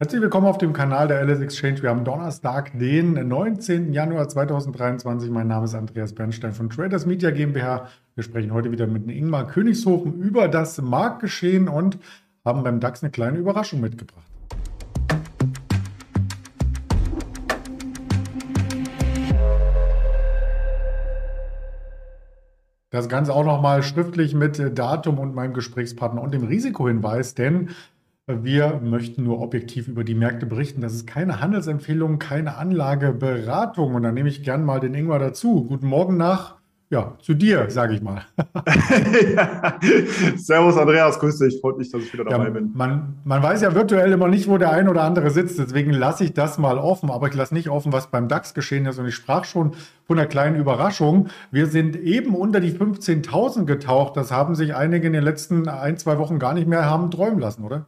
Herzlich willkommen auf dem Kanal der LS Exchange. Wir haben Donnerstag, den 19. Januar 2023. Mein Name ist Andreas Bernstein von Traders Media GmbH. Wir sprechen heute wieder mit Ingmar Königshofen über das Marktgeschehen und haben beim DAX eine kleine Überraschung mitgebracht. Das Ganze auch nochmal schriftlich mit Datum und meinem Gesprächspartner und dem Risikohinweis, denn wir möchten nur objektiv über die Märkte berichten. Das ist keine Handelsempfehlung, keine Anlageberatung. Und dann nehme ich gern mal den Ingwer dazu. Guten Morgen nach, ja, zu dir, sage ich mal. ja. Servus Andreas, grüß dich. Freut mich, dass ich wieder dabei ja, bin. Man, man weiß ja virtuell immer nicht, wo der ein oder andere sitzt. Deswegen lasse ich das mal offen. Aber ich lasse nicht offen, was beim DAX geschehen ist. Und ich sprach schon von einer kleinen Überraschung. Wir sind eben unter die 15.000 getaucht. Das haben sich einige in den letzten ein, zwei Wochen gar nicht mehr haben träumen lassen, oder?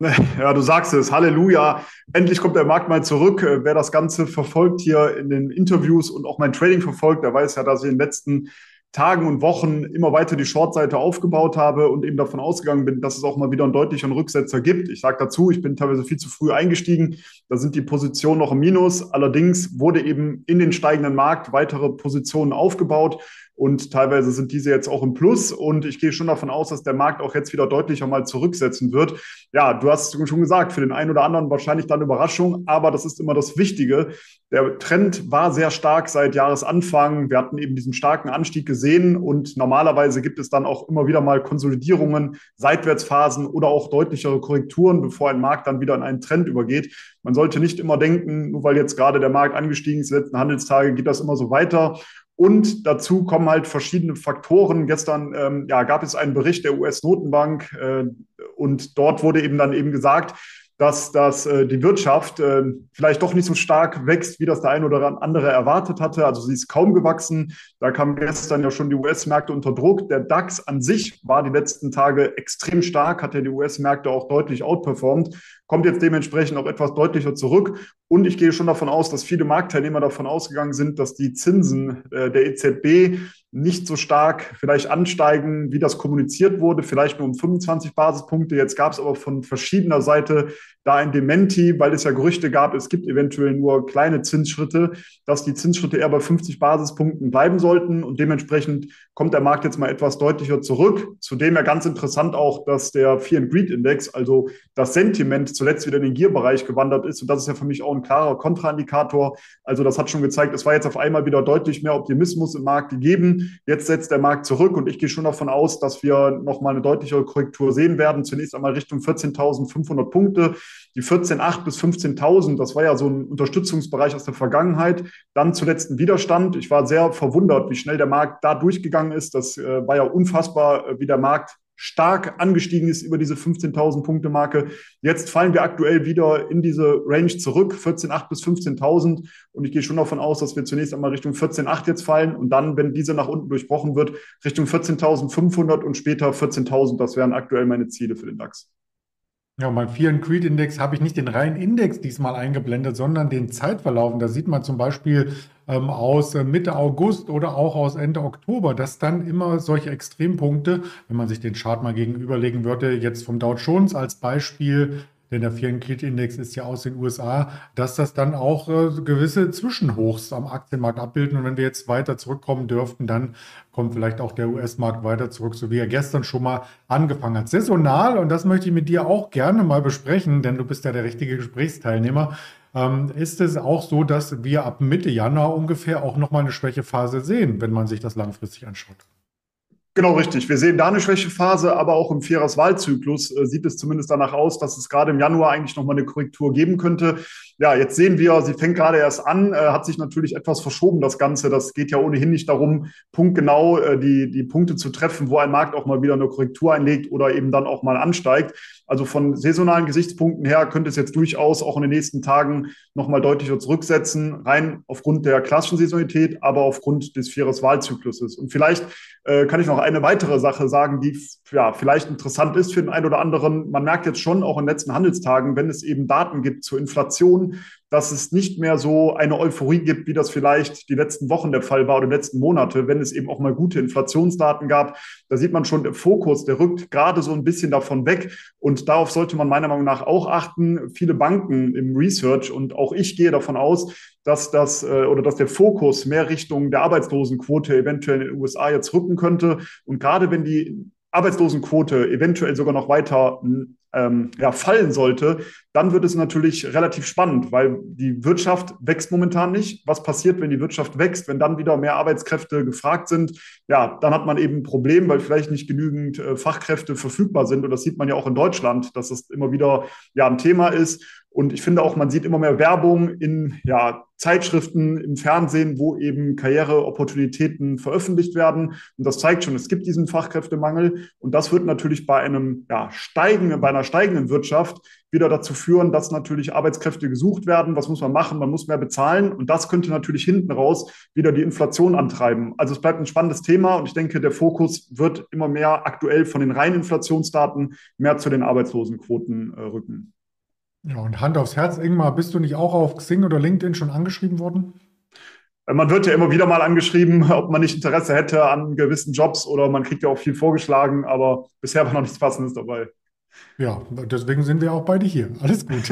Ja, du sagst es, Halleluja. Endlich kommt der Markt mal zurück. Äh, wer das Ganze verfolgt hier in den Interviews und auch mein Trading verfolgt, der weiß ja, dass ich in den letzten Tagen und Wochen immer weiter die Shortseite aufgebaut habe und eben davon ausgegangen bin, dass es auch mal wieder einen deutlichen Rücksetzer gibt. Ich sage dazu, ich bin teilweise viel zu früh eingestiegen. Da sind die Positionen noch im Minus. Allerdings wurde eben in den steigenden Markt weitere Positionen aufgebaut. Und teilweise sind diese jetzt auch im Plus. Und ich gehe schon davon aus, dass der Markt auch jetzt wieder deutlicher mal zurücksetzen wird. Ja, du hast schon gesagt, für den einen oder anderen wahrscheinlich dann Überraschung, aber das ist immer das Wichtige. Der Trend war sehr stark seit Jahresanfang. Wir hatten eben diesen starken Anstieg gesehen und normalerweise gibt es dann auch immer wieder mal Konsolidierungen, Seitwärtsphasen oder auch deutlichere Korrekturen, bevor ein Markt dann wieder in einen Trend übergeht. Man sollte nicht immer denken, nur weil jetzt gerade der Markt angestiegen ist, die letzten Handelstage geht das immer so weiter. Und dazu kommen halt verschiedene Faktoren. Gestern ähm, ja, gab es einen Bericht der US-Notenbank äh, und dort wurde eben dann eben gesagt, dass, dass äh, die Wirtschaft äh, vielleicht doch nicht so stark wächst, wie das der eine oder andere erwartet hatte. Also sie ist kaum gewachsen. Da kamen gestern ja schon die US-Märkte unter Druck. Der DAX an sich war die letzten Tage extrem stark, hat ja die US-Märkte auch deutlich outperformed, kommt jetzt dementsprechend auch etwas deutlicher zurück. Und ich gehe schon davon aus, dass viele Marktteilnehmer davon ausgegangen sind, dass die Zinsen äh, der EZB nicht so stark vielleicht ansteigen, wie das kommuniziert wurde, vielleicht nur um 25 Basispunkte. Jetzt gab es aber von verschiedener Seite da ein Dementi, weil es ja Gerüchte gab, es gibt eventuell nur kleine Zinsschritte, dass die Zinsschritte eher bei 50 Basispunkten bleiben sollten. Und dementsprechend kommt der Markt jetzt mal etwas deutlicher zurück. Zudem ja ganz interessant auch, dass der Fear and Greed Index, also das Sentiment, zuletzt wieder in den Gier-Bereich gewandert ist. Und das ist ja für mich auch ein klarer Kontraindikator. Also das hat schon gezeigt, es war jetzt auf einmal wieder deutlich mehr Optimismus im Markt gegeben. Jetzt setzt der Markt zurück und ich gehe schon davon aus, dass wir nochmal eine deutlichere Korrektur sehen werden. Zunächst einmal Richtung 14.500 Punkte. Die 14.800 bis 15.000, das war ja so ein Unterstützungsbereich aus der Vergangenheit. Dann zuletzt ein Widerstand. Ich war sehr verwundert, wie schnell der Markt da durchgegangen ist. Das äh, war ja unfassbar, äh, wie der Markt stark angestiegen ist über diese 15.000 Punkte Marke. Jetzt fallen wir aktuell wieder in diese Range zurück, 14.8 bis 15.000. Und ich gehe schon davon aus, dass wir zunächst einmal Richtung 14.8 jetzt fallen und dann, wenn diese nach unten durchbrochen wird, Richtung 14.500 und später 14.000. Das wären aktuell meine Ziele für den DAX. Ja, beim Fear and Creed Index habe ich nicht den reinen Index diesmal eingeblendet, sondern den Zeitverlauf. Da sieht man zum Beispiel ähm, aus äh, Mitte August oder auch aus Ende Oktober, dass dann immer solche Extrempunkte, wenn man sich den Chart mal gegenüberlegen würde, jetzt vom Dow Jones als Beispiel, denn der Firmenkredit-Index ist ja aus den USA, dass das dann auch äh, gewisse Zwischenhochs am Aktienmarkt abbilden. Und wenn wir jetzt weiter zurückkommen dürften, dann kommt vielleicht auch der US-Markt weiter zurück, so wie er gestern schon mal angefangen hat. Saisonal, und das möchte ich mit dir auch gerne mal besprechen, denn du bist ja der richtige Gesprächsteilnehmer, ähm, ist es auch so, dass wir ab Mitte Januar ungefähr auch nochmal eine Schwächephase sehen, wenn man sich das langfristig anschaut. Genau richtig. Wir sehen da eine Schwächephase, aber auch im Vierers-Wahlzyklus äh, sieht es zumindest danach aus, dass es gerade im Januar eigentlich nochmal eine Korrektur geben könnte. Ja, jetzt sehen wir, sie fängt gerade erst an, äh, hat sich natürlich etwas verschoben, das Ganze. Das geht ja ohnehin nicht darum, punktgenau äh, die, die Punkte zu treffen, wo ein Markt auch mal wieder eine Korrektur einlegt oder eben dann auch mal ansteigt. Also von saisonalen Gesichtspunkten her könnte es jetzt durchaus auch in den nächsten Tagen nochmal deutlicher zurücksetzen, rein aufgrund der klassischen Saisonalität, aber aufgrund des Vierers-Wahlzykluses. Und vielleicht äh, kann ich noch eine weitere Sache sagen, die ja, vielleicht interessant ist für den einen oder anderen. Man merkt jetzt schon auch in den letzten Handelstagen, wenn es eben Daten gibt zur Inflation, dass es nicht mehr so eine Euphorie gibt, wie das vielleicht die letzten Wochen der Fall war oder letzten Monate, wenn es eben auch mal gute Inflationsdaten gab. Da sieht man schon, der Fokus, der rückt gerade so ein bisschen davon weg. Und darauf sollte man meiner Meinung nach auch achten. Viele Banken im Research und auch ich gehe davon aus, dass das äh, oder dass der Fokus mehr Richtung der Arbeitslosenquote eventuell in den USA jetzt rücken könnte. Und gerade wenn die Arbeitslosenquote eventuell sogar noch weiter ähm, ja, fallen sollte, dann wird es natürlich relativ spannend, weil die Wirtschaft wächst momentan nicht. Was passiert, wenn die Wirtschaft wächst, wenn dann wieder mehr Arbeitskräfte gefragt sind? Ja, dann hat man eben ein Problem, weil vielleicht nicht genügend äh, Fachkräfte verfügbar sind. Und das sieht man ja auch in Deutschland, dass das immer wieder ja, ein Thema ist. Und ich finde auch, man sieht immer mehr Werbung in ja, Zeitschriften, im Fernsehen, wo eben Karriereopportunitäten veröffentlicht werden. Und das zeigt schon, es gibt diesen Fachkräftemangel. Und das wird natürlich bei einem ja, steigenden, bei einer steigenden Wirtschaft wieder dazu führen, dass natürlich Arbeitskräfte gesucht werden. Was muss man machen? Man muss mehr bezahlen. Und das könnte natürlich hinten raus wieder die Inflation antreiben. Also es bleibt ein spannendes Thema. Und ich denke, der Fokus wird immer mehr aktuell von den reinen Inflationsdaten mehr zu den Arbeitslosenquoten äh, rücken. Ja, und Hand aufs Herz, Ingmar, bist du nicht auch auf Xing oder LinkedIn schon angeschrieben worden? Man wird ja immer wieder mal angeschrieben, ob man nicht Interesse hätte an gewissen Jobs oder man kriegt ja auch viel vorgeschlagen, aber bisher war noch nichts Passendes dabei. Ja, deswegen sind wir auch beide hier. Alles gut.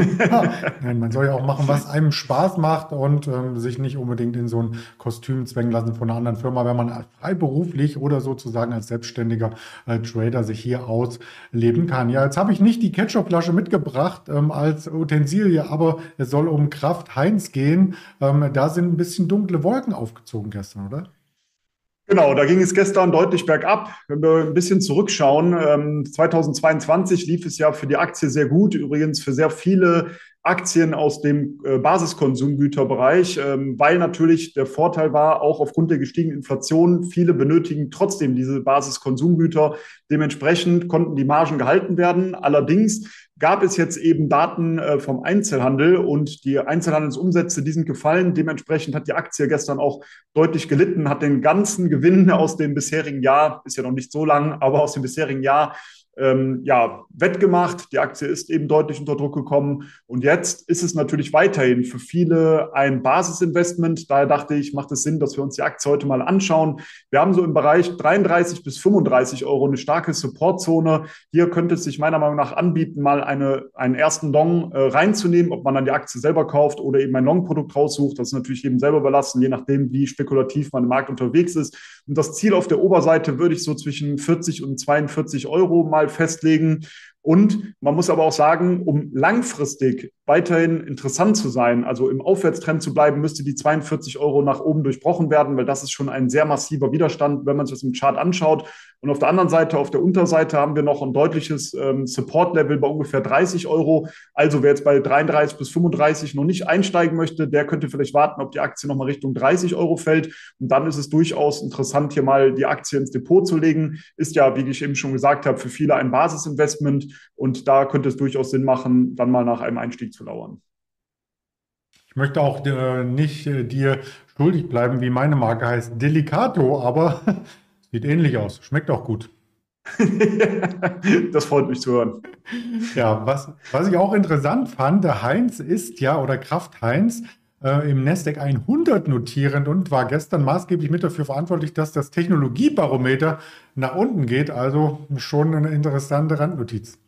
Nein, man soll ja auch machen, was einem Spaß macht und ähm, sich nicht unbedingt in so ein Kostüm zwängen lassen von einer anderen Firma, wenn man freiberuflich oder sozusagen als selbstständiger äh, Trader sich hier ausleben kann. Ja, jetzt habe ich nicht die Ketchupflasche mitgebracht ähm, als Utensilie, aber es soll um Kraft Heinz gehen. Ähm, da sind ein bisschen dunkle Wolken aufgezogen gestern, oder? Genau, da ging es gestern deutlich bergab. Wenn wir ein bisschen zurückschauen, ähm, 2022 lief es ja für die Aktie sehr gut, übrigens für sehr viele Aktien aus dem äh, Basiskonsumgüterbereich, ähm, weil natürlich der Vorteil war, auch aufgrund der gestiegenen Inflation, viele benötigen trotzdem diese Basiskonsumgüter. Dementsprechend konnten die Margen gehalten werden. Allerdings gab es jetzt eben Daten äh, vom Einzelhandel und die Einzelhandelsumsätze, die sind gefallen. Dementsprechend hat die Aktie gestern auch deutlich gelitten, hat den ganzen Gewinn aus dem bisherigen Jahr, ist ja noch nicht so lang, aber aus dem bisherigen Jahr ähm, ja, wettgemacht. Die Aktie ist eben deutlich unter Druck gekommen. Und jetzt ist es natürlich weiterhin für viele ein Basisinvestment. Daher dachte ich, macht es Sinn, dass wir uns die Aktie heute mal anschauen. Wir haben so im Bereich 33 bis 35 Euro eine starke Supportzone. Hier könnte es sich meiner Meinung nach anbieten, mal eine, einen ersten Long äh, reinzunehmen, ob man dann die Aktie selber kauft oder eben ein Long-Produkt raussucht. Das ist natürlich jedem selber überlassen, je nachdem, wie spekulativ man im Markt unterwegs ist. Und das Ziel auf der Oberseite würde ich so zwischen 40 und 42 Euro mal festlegen. Und man muss aber auch sagen, um langfristig weiterhin interessant zu sein, also im Aufwärtstrend zu bleiben, müsste die 42 Euro nach oben durchbrochen werden, weil das ist schon ein sehr massiver Widerstand, wenn man sich das im Chart anschaut. Und auf der anderen Seite, auf der Unterseite haben wir noch ein deutliches ähm, Support-Level bei ungefähr 30 Euro. Also wer jetzt bei 33 bis 35 noch nicht einsteigen möchte, der könnte vielleicht warten, ob die Aktie nochmal Richtung 30 Euro fällt. Und dann ist es durchaus interessant, hier mal die Aktie ins Depot zu legen. Ist ja, wie ich eben schon gesagt habe, für viele ein Basisinvestment. Und da könnte es durchaus Sinn machen, dann mal nach einem Einstieg zu lauern. Ich möchte auch äh, nicht äh, dir schuldig bleiben, wie meine Marke heißt, Delicato, aber sieht ähnlich aus. Schmeckt auch gut. das freut mich zu hören. Ja, was, was ich auch interessant fand, der Heinz ist ja, oder Kraft Heinz, äh, im Nasdaq 100 notierend und war gestern maßgeblich mit dafür verantwortlich, dass das Technologiebarometer nach unten geht. Also schon eine interessante Randnotiz.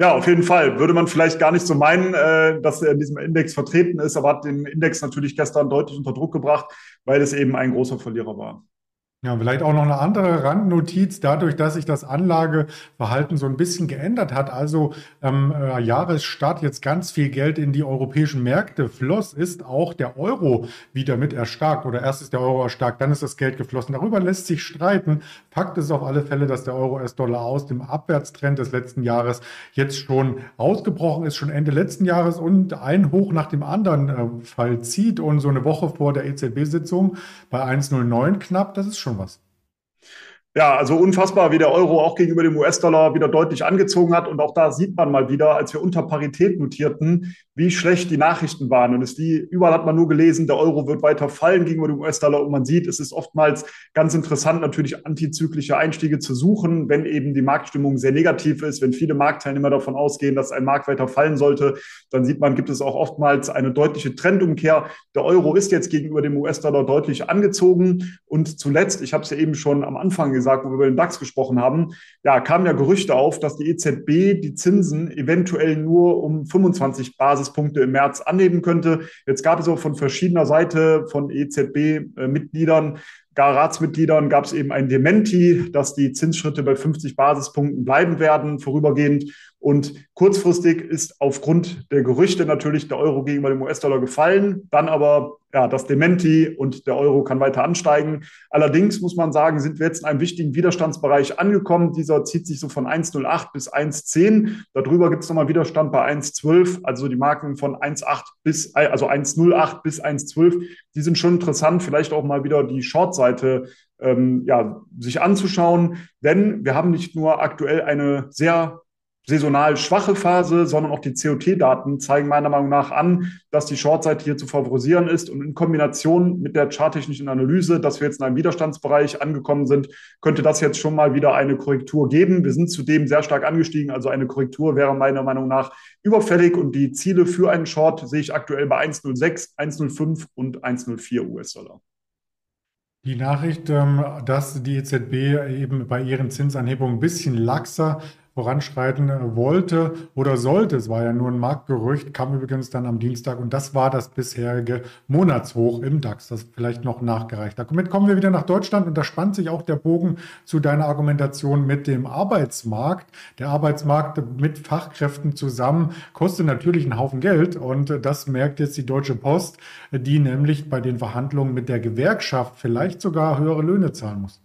Ja, auf jeden Fall. Würde man vielleicht gar nicht so meinen, äh, dass er in diesem Index vertreten ist, aber hat den Index natürlich gestern deutlich unter Druck gebracht, weil es eben ein großer Verlierer war. Ja, vielleicht auch noch eine andere Randnotiz, dadurch, dass sich das Anlageverhalten so ein bisschen geändert hat, also ähm, Jahresstart jetzt ganz viel Geld in die europäischen Märkte floss, ist auch der Euro wieder mit erstarkt oder erst ist der Euro erstarkt, dann ist das Geld geflossen. Darüber lässt sich streiten. Fakt ist auf alle Fälle, dass der Euro-US-Dollar aus dem Abwärtstrend des letzten Jahres jetzt schon ausgebrochen ist, schon Ende letzten Jahres und ein Hoch nach dem anderen äh, Fall zieht und so eine Woche vor der EZB-Sitzung bei 1,09 knapp, das ist schon schon was. Ja, also unfassbar, wie der Euro auch gegenüber dem US-Dollar wieder deutlich angezogen hat. Und auch da sieht man mal wieder, als wir unter Parität notierten, wie schlecht die Nachrichten waren. Und es die, überall hat man nur gelesen, der Euro wird weiter fallen gegenüber dem US-Dollar. Und man sieht, es ist oftmals ganz interessant, natürlich antizyklische Einstiege zu suchen, wenn eben die Marktstimmung sehr negativ ist, wenn viele Marktteilnehmer davon ausgehen, dass ein Markt weiter fallen sollte, dann sieht man, gibt es auch oftmals eine deutliche Trendumkehr. Der Euro ist jetzt gegenüber dem US-Dollar deutlich angezogen. Und zuletzt, ich habe es ja eben schon am Anfang gesagt, gesagt, wo wir über den DAX gesprochen haben, ja, kamen ja Gerüchte auf, dass die EZB die Zinsen eventuell nur um 25 Basispunkte im März anheben könnte. Jetzt gab es auch von verschiedener Seite von EZB-Mitgliedern gar Ratsmitgliedern gab es eben ein Dementi, dass die Zinsschritte bei 50 Basispunkten bleiben werden, vorübergehend. Und kurzfristig ist aufgrund der Gerüchte natürlich der Euro gegenüber dem US-Dollar gefallen. Dann aber ja, das Dementi und der Euro kann weiter ansteigen. Allerdings muss man sagen, sind wir jetzt in einem wichtigen Widerstandsbereich angekommen. Dieser zieht sich so von 1,08 bis 1,10. Darüber gibt es nochmal Widerstand bei 1,12. Also die Marken von 1,8 bis, also 1,08 bis 1,12, die sind schon interessant. Vielleicht auch mal wieder die Shortseite ähm, ja, sich anzuschauen. Denn wir haben nicht nur aktuell eine sehr saisonal schwache Phase, sondern auch die COT-Daten zeigen meiner Meinung nach an, dass die Shortseite hier zu favorisieren ist. Und in Kombination mit der charttechnischen Analyse, dass wir jetzt in einem Widerstandsbereich angekommen sind, könnte das jetzt schon mal wieder eine Korrektur geben. Wir sind zudem sehr stark angestiegen. Also eine Korrektur wäre meiner Meinung nach überfällig. Und die Ziele für einen Short sehe ich aktuell bei 1,06, 1,05 und 1,04 US-Dollar. Die Nachricht, ähm, dass die EZB eben bei ihren Zinsanhebungen ein bisschen laxer voranschreiten wollte oder sollte. Es war ja nur ein Marktgerücht, kam übrigens dann am Dienstag und das war das bisherige Monatshoch im DAX, das vielleicht noch nachgereicht. Damit kommen wir wieder nach Deutschland und da spannt sich auch der Bogen zu deiner Argumentation mit dem Arbeitsmarkt. Der Arbeitsmarkt mit Fachkräften zusammen kostet natürlich einen Haufen Geld und das merkt jetzt die Deutsche Post, die nämlich bei den Verhandlungen mit der Gewerkschaft vielleicht sogar höhere Löhne zahlen muss.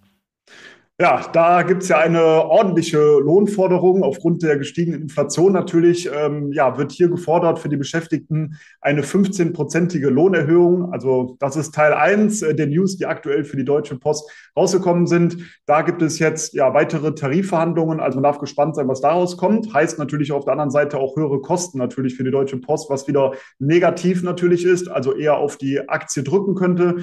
Ja, da gibt es ja eine ordentliche Lohnforderung aufgrund der gestiegenen Inflation natürlich. Ähm, ja, wird hier gefordert für die Beschäftigten eine 15-prozentige Lohnerhöhung. Also das ist Teil eins der News, die aktuell für die Deutsche Post rausgekommen sind. Da gibt es jetzt ja weitere Tarifverhandlungen. Also man darf gespannt sein, was daraus kommt. Heißt natürlich auf der anderen Seite auch höhere Kosten natürlich für die Deutsche Post, was wieder negativ natürlich ist, also eher auf die Aktie drücken könnte.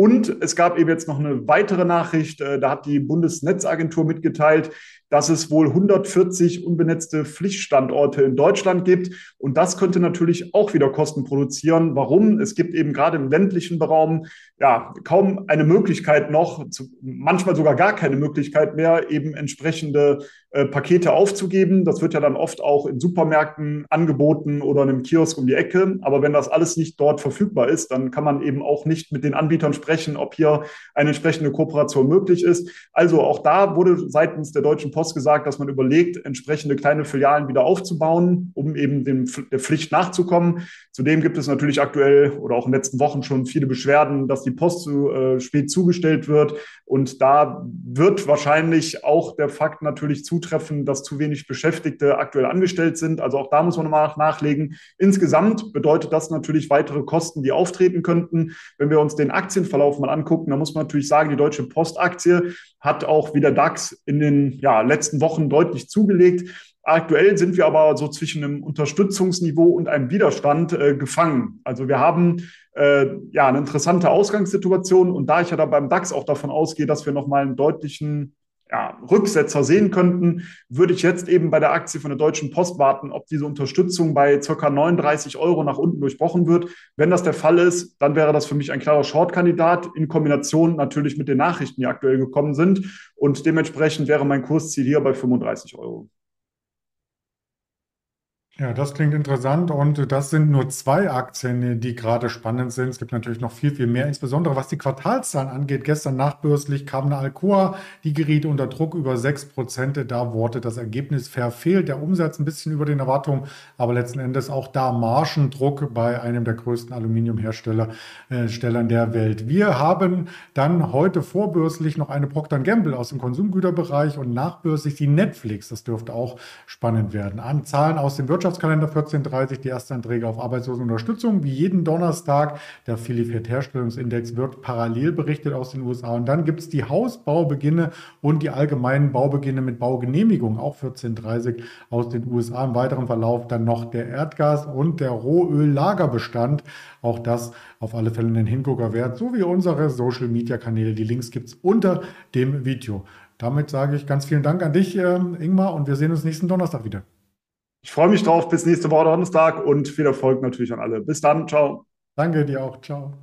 Und es gab eben jetzt noch eine weitere Nachricht, äh, da hat die Bundesnetzagentur mitgeteilt, dass es wohl 140 unbenetzte Pflichtstandorte in Deutschland gibt. Und das könnte natürlich auch wieder Kosten produzieren. Warum? Es gibt eben gerade im ländlichen Raum ja kaum eine Möglichkeit noch, manchmal sogar gar keine Möglichkeit mehr, eben entsprechende äh, Pakete aufzugeben. Das wird ja dann oft auch in Supermärkten angeboten oder in einem Kiosk um die Ecke. Aber wenn das alles nicht dort verfügbar ist, dann kann man eben auch nicht mit den Anbietern sprechen, ob hier eine entsprechende Kooperation möglich ist. Also auch da wurde seitens der Deutschen Post gesagt, dass man überlegt, entsprechende kleine Filialen wieder aufzubauen, um eben dem, der Pflicht nachzukommen. Zudem gibt es natürlich aktuell oder auch in den letzten Wochen schon viele Beschwerden, dass die Post zu äh, spät zugestellt wird. Und da wird wahrscheinlich auch der Fakt natürlich zutreffen, dass zu wenig Beschäftigte aktuell angestellt sind. Also auch da muss man nochmal nachlegen. Insgesamt bedeutet das natürlich weitere Kosten, die auftreten könnten. Wenn wir uns den Aktienverlauf mal angucken, dann muss man natürlich sagen, die Deutsche Postaktie hat auch wie der DAX in den ja, letzten Wochen deutlich zugelegt. Aktuell sind wir aber so zwischen einem Unterstützungsniveau und einem Widerstand äh, gefangen. Also wir haben äh, ja eine interessante Ausgangssituation und da ich ja da beim DAX auch davon ausgehe, dass wir nochmal einen deutlichen ja, Rücksetzer sehen könnten, würde ich jetzt eben bei der Aktie von der Deutschen Post warten, ob diese Unterstützung bei ca. 39 Euro nach unten durchbrochen wird. Wenn das der Fall ist, dann wäre das für mich ein klarer Short-Kandidat in Kombination natürlich mit den Nachrichten, die aktuell gekommen sind. Und dementsprechend wäre mein Kursziel hier bei 35 Euro. Ja, das klingt interessant und das sind nur zwei Aktien, die gerade spannend sind. Es gibt natürlich noch viel, viel mehr, insbesondere was die Quartalszahlen angeht. Gestern nachbörslich kam eine Alcoa, die geriet unter Druck über sechs Prozent. Da wurde das Ergebnis verfehlt, der Umsatz ein bisschen über den Erwartungen, aber letzten Endes auch da Margendruck bei einem der größten Aluminiumhersteller äh, der Welt. Wir haben dann heute vorbörslich noch eine Procter Gamble aus dem Konsumgüterbereich und nachbörslich die Netflix. Das dürfte auch spannend werden. An Zahlen aus dem Wirtschafts Wirtschaftskalender 14.30 die Erstanträge auf Arbeitslosenunterstützung. Wie jeden Donnerstag, der Philipp-Herstellungsindex wird parallel berichtet aus den USA. Und dann gibt es die Hausbaubeginne und die allgemeinen Baubeginne mit Baugenehmigung, auch 14.30 aus den USA. Im weiteren Verlauf dann noch der Erdgas- und der Rohöllagerbestand. Auch das auf alle Fälle einen Hingucker wert, so wie unsere Social-Media-Kanäle. Die Links gibt es unter dem Video. Damit sage ich ganz vielen Dank an dich, ähm, Ingmar, und wir sehen uns nächsten Donnerstag wieder. Ich freue mich drauf. Bis nächste Woche Donnerstag und viel Erfolg natürlich an alle. Bis dann. Ciao. Danke dir auch. Ciao.